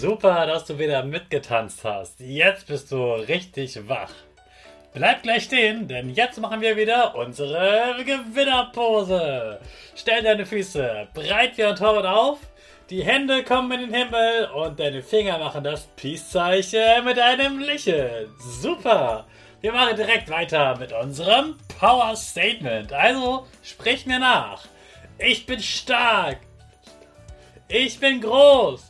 Super, dass du wieder mitgetanzt hast. Jetzt bist du richtig wach. Bleib gleich stehen, denn jetzt machen wir wieder unsere Gewinnerpose. Stell deine Füße breit wie ein Torwart auf, die Hände kommen in den Himmel und deine Finger machen das Peace-Zeichen mit einem Lächeln. Super! Wir machen direkt weiter mit unserem Power Statement. Also sprich mir nach. Ich bin stark. Ich bin groß.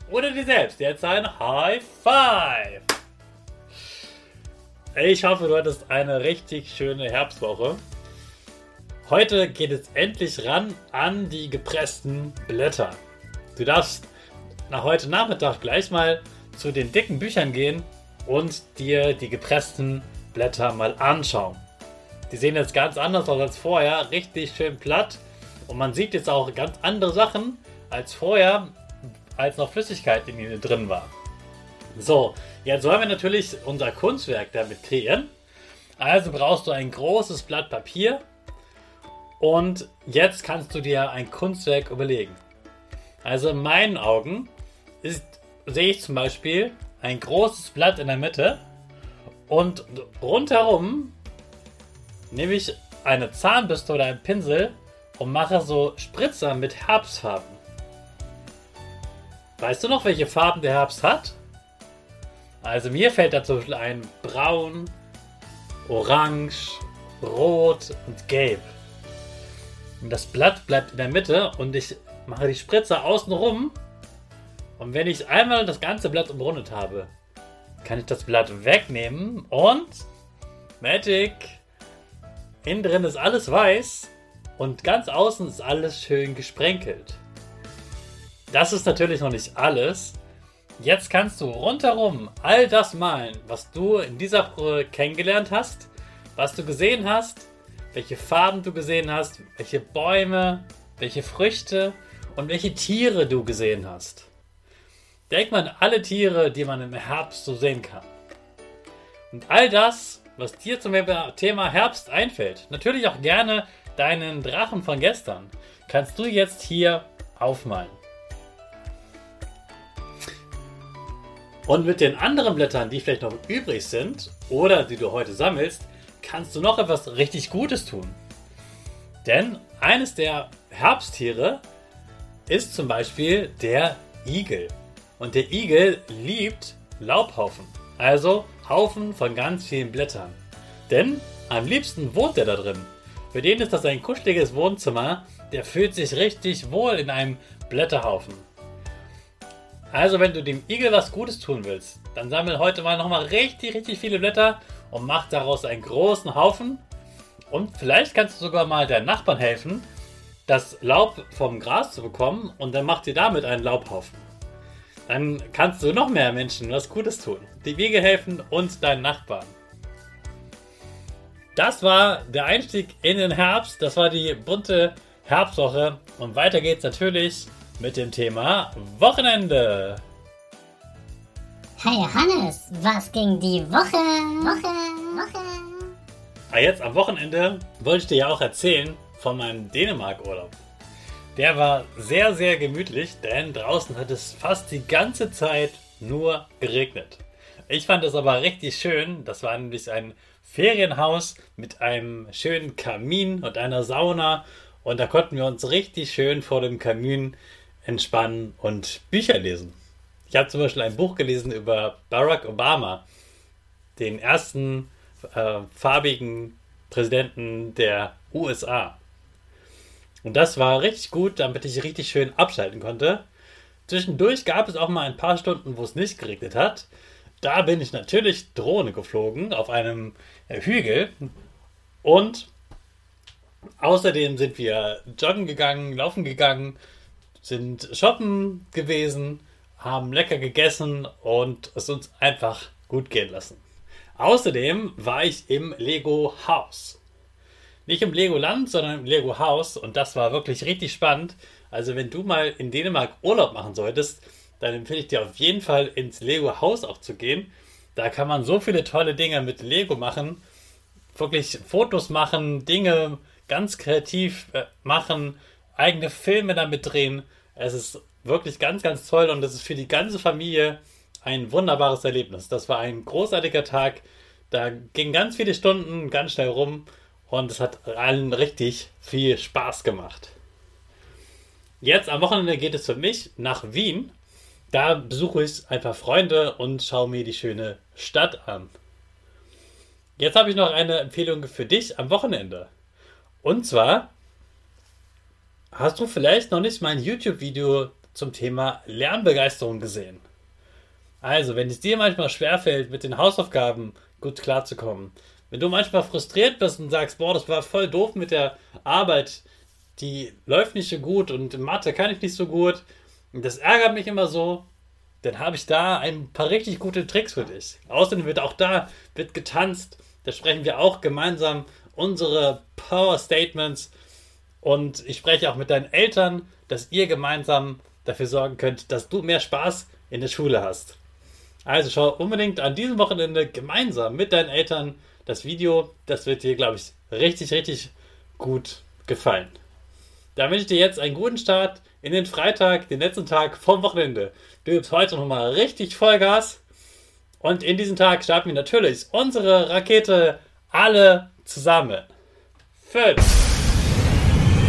oder dir selbst jetzt ein High Five. Ich hoffe, du hattest eine richtig schöne Herbstwoche. Heute geht es endlich ran an die gepressten Blätter. Du darfst nach heute Nachmittag gleich mal zu den dicken Büchern gehen und dir die gepressten Blätter mal anschauen. Die sehen jetzt ganz anders aus als vorher, richtig schön platt und man sieht jetzt auch ganz andere Sachen als vorher, als noch Flüssigkeit in ihnen drin war. So, jetzt wollen wir natürlich unser Kunstwerk damit kreieren. Also brauchst du ein großes Blatt Papier und jetzt kannst du dir ein Kunstwerk überlegen. Also in meinen Augen ist, sehe ich zum Beispiel ein großes Blatt in der Mitte und rundherum nehme ich eine Zahnbürste oder einen Pinsel und mache so Spritzer mit Herbstfarben. Weißt du noch, welche Farben der Herbst hat? Also mir fällt da zum Beispiel ein Braun, Orange, Rot und Gelb. Und das Blatt bleibt in der Mitte und ich mache die Spritzer außen rum. Und wenn ich einmal das ganze Blatt umrundet habe, kann ich das Blatt wegnehmen und Magic. Innen drin ist alles weiß und ganz außen ist alles schön gesprenkelt. Das ist natürlich noch nicht alles. Jetzt kannst du rundherum all das malen, was du in dieser Probe kennengelernt hast, was du gesehen hast, welche Farben du gesehen hast, welche Bäume, welche Früchte und welche Tiere du gesehen hast. Denk mal an alle Tiere, die man im Herbst so sehen kann. Und all das, was dir zum Thema Herbst einfällt, natürlich auch gerne deinen Drachen von gestern kannst du jetzt hier aufmalen. Und mit den anderen Blättern, die vielleicht noch übrig sind oder die du heute sammelst, kannst du noch etwas richtig Gutes tun. Denn eines der Herbsttiere ist zum Beispiel der Igel. Und der Igel liebt Laubhaufen, also Haufen von ganz vielen Blättern. Denn am liebsten wohnt er da drin. Für den ist das ein kuscheliges Wohnzimmer. Der fühlt sich richtig wohl in einem Blätterhaufen. Also, wenn du dem Igel was Gutes tun willst, dann sammel heute mal nochmal richtig, richtig viele Blätter und mach daraus einen großen Haufen. Und vielleicht kannst du sogar mal deinen Nachbarn helfen, das Laub vom Gras zu bekommen und dann macht ihr damit einen Laubhaufen. dann kannst du noch mehr Menschen was Gutes tun. Die Wege helfen und deinen Nachbarn. Das war der Einstieg in den Herbst. Das war die bunte Herbstwoche. Und weiter geht's natürlich mit dem Thema Wochenende. Hey Hannes, was ging die Woche? Woche, Woche. Ah, jetzt am Wochenende wollte ich dir ja auch erzählen von meinem Dänemark-Urlaub. Der war sehr, sehr gemütlich, denn draußen hat es fast die ganze Zeit nur geregnet. Ich fand es aber richtig schön. Das war nämlich ein Ferienhaus mit einem schönen Kamin und einer Sauna. Und da konnten wir uns richtig schön vor dem Kamin entspannen und Bücher lesen. Ich habe zum Beispiel ein Buch gelesen über Barack Obama, den ersten äh, farbigen Präsidenten der USA. Und das war richtig gut, damit ich richtig schön abschalten konnte. Zwischendurch gab es auch mal ein paar Stunden, wo es nicht geregnet hat. Da bin ich natürlich Drohne geflogen auf einem äh, Hügel. Und außerdem sind wir joggen gegangen, laufen gegangen, sind shoppen gewesen, haben lecker gegessen und es uns einfach gut gehen lassen. Außerdem war ich im Lego Haus. Nicht im Legoland, sondern im Lego Haus und das war wirklich richtig spannend. Also wenn du mal in Dänemark Urlaub machen solltest, dann empfehle ich dir auf jeden Fall ins Lego Haus auch zu gehen. Da kann man so viele tolle Dinge mit Lego machen. Wirklich Fotos machen, Dinge ganz kreativ äh, machen, eigene Filme damit drehen. Es ist wirklich ganz, ganz toll und es ist für die ganze Familie ein wunderbares Erlebnis. Das war ein großartiger Tag. Da gingen ganz viele Stunden ganz schnell rum und es hat allen richtig viel Spaß gemacht. Jetzt am Wochenende geht es für mich nach Wien. Da besuche ich ein paar Freunde und schaue mir die schöne Stadt an. Jetzt habe ich noch eine Empfehlung für dich am Wochenende. Und zwar hast du vielleicht noch nicht mein YouTube-Video zum Thema Lernbegeisterung gesehen. Also, wenn es dir manchmal schwerfällt, mit den Hausaufgaben gut klarzukommen, wenn du manchmal frustriert bist und sagst, boah, das war voll doof mit der Arbeit, die läuft nicht so gut und Mathe kann ich nicht so gut, und das ärgert mich immer so, dann habe ich da ein paar richtig gute Tricks für dich. Außerdem wird auch da wird getanzt, da sprechen wir auch gemeinsam unsere Power Statements und ich spreche auch mit deinen Eltern, dass ihr gemeinsam dafür sorgen könnt, dass du mehr Spaß in der Schule hast. Also schau unbedingt an diesem Wochenende gemeinsam mit deinen Eltern das Video. Das wird dir, glaube ich, richtig, richtig gut gefallen. Da wünsche ich dir jetzt einen guten Start in den Freitag, den letzten Tag vom Wochenende. Du gibst heute nochmal richtig Vollgas. Und in diesem Tag starten wir natürlich unsere Rakete alle zusammen. 5,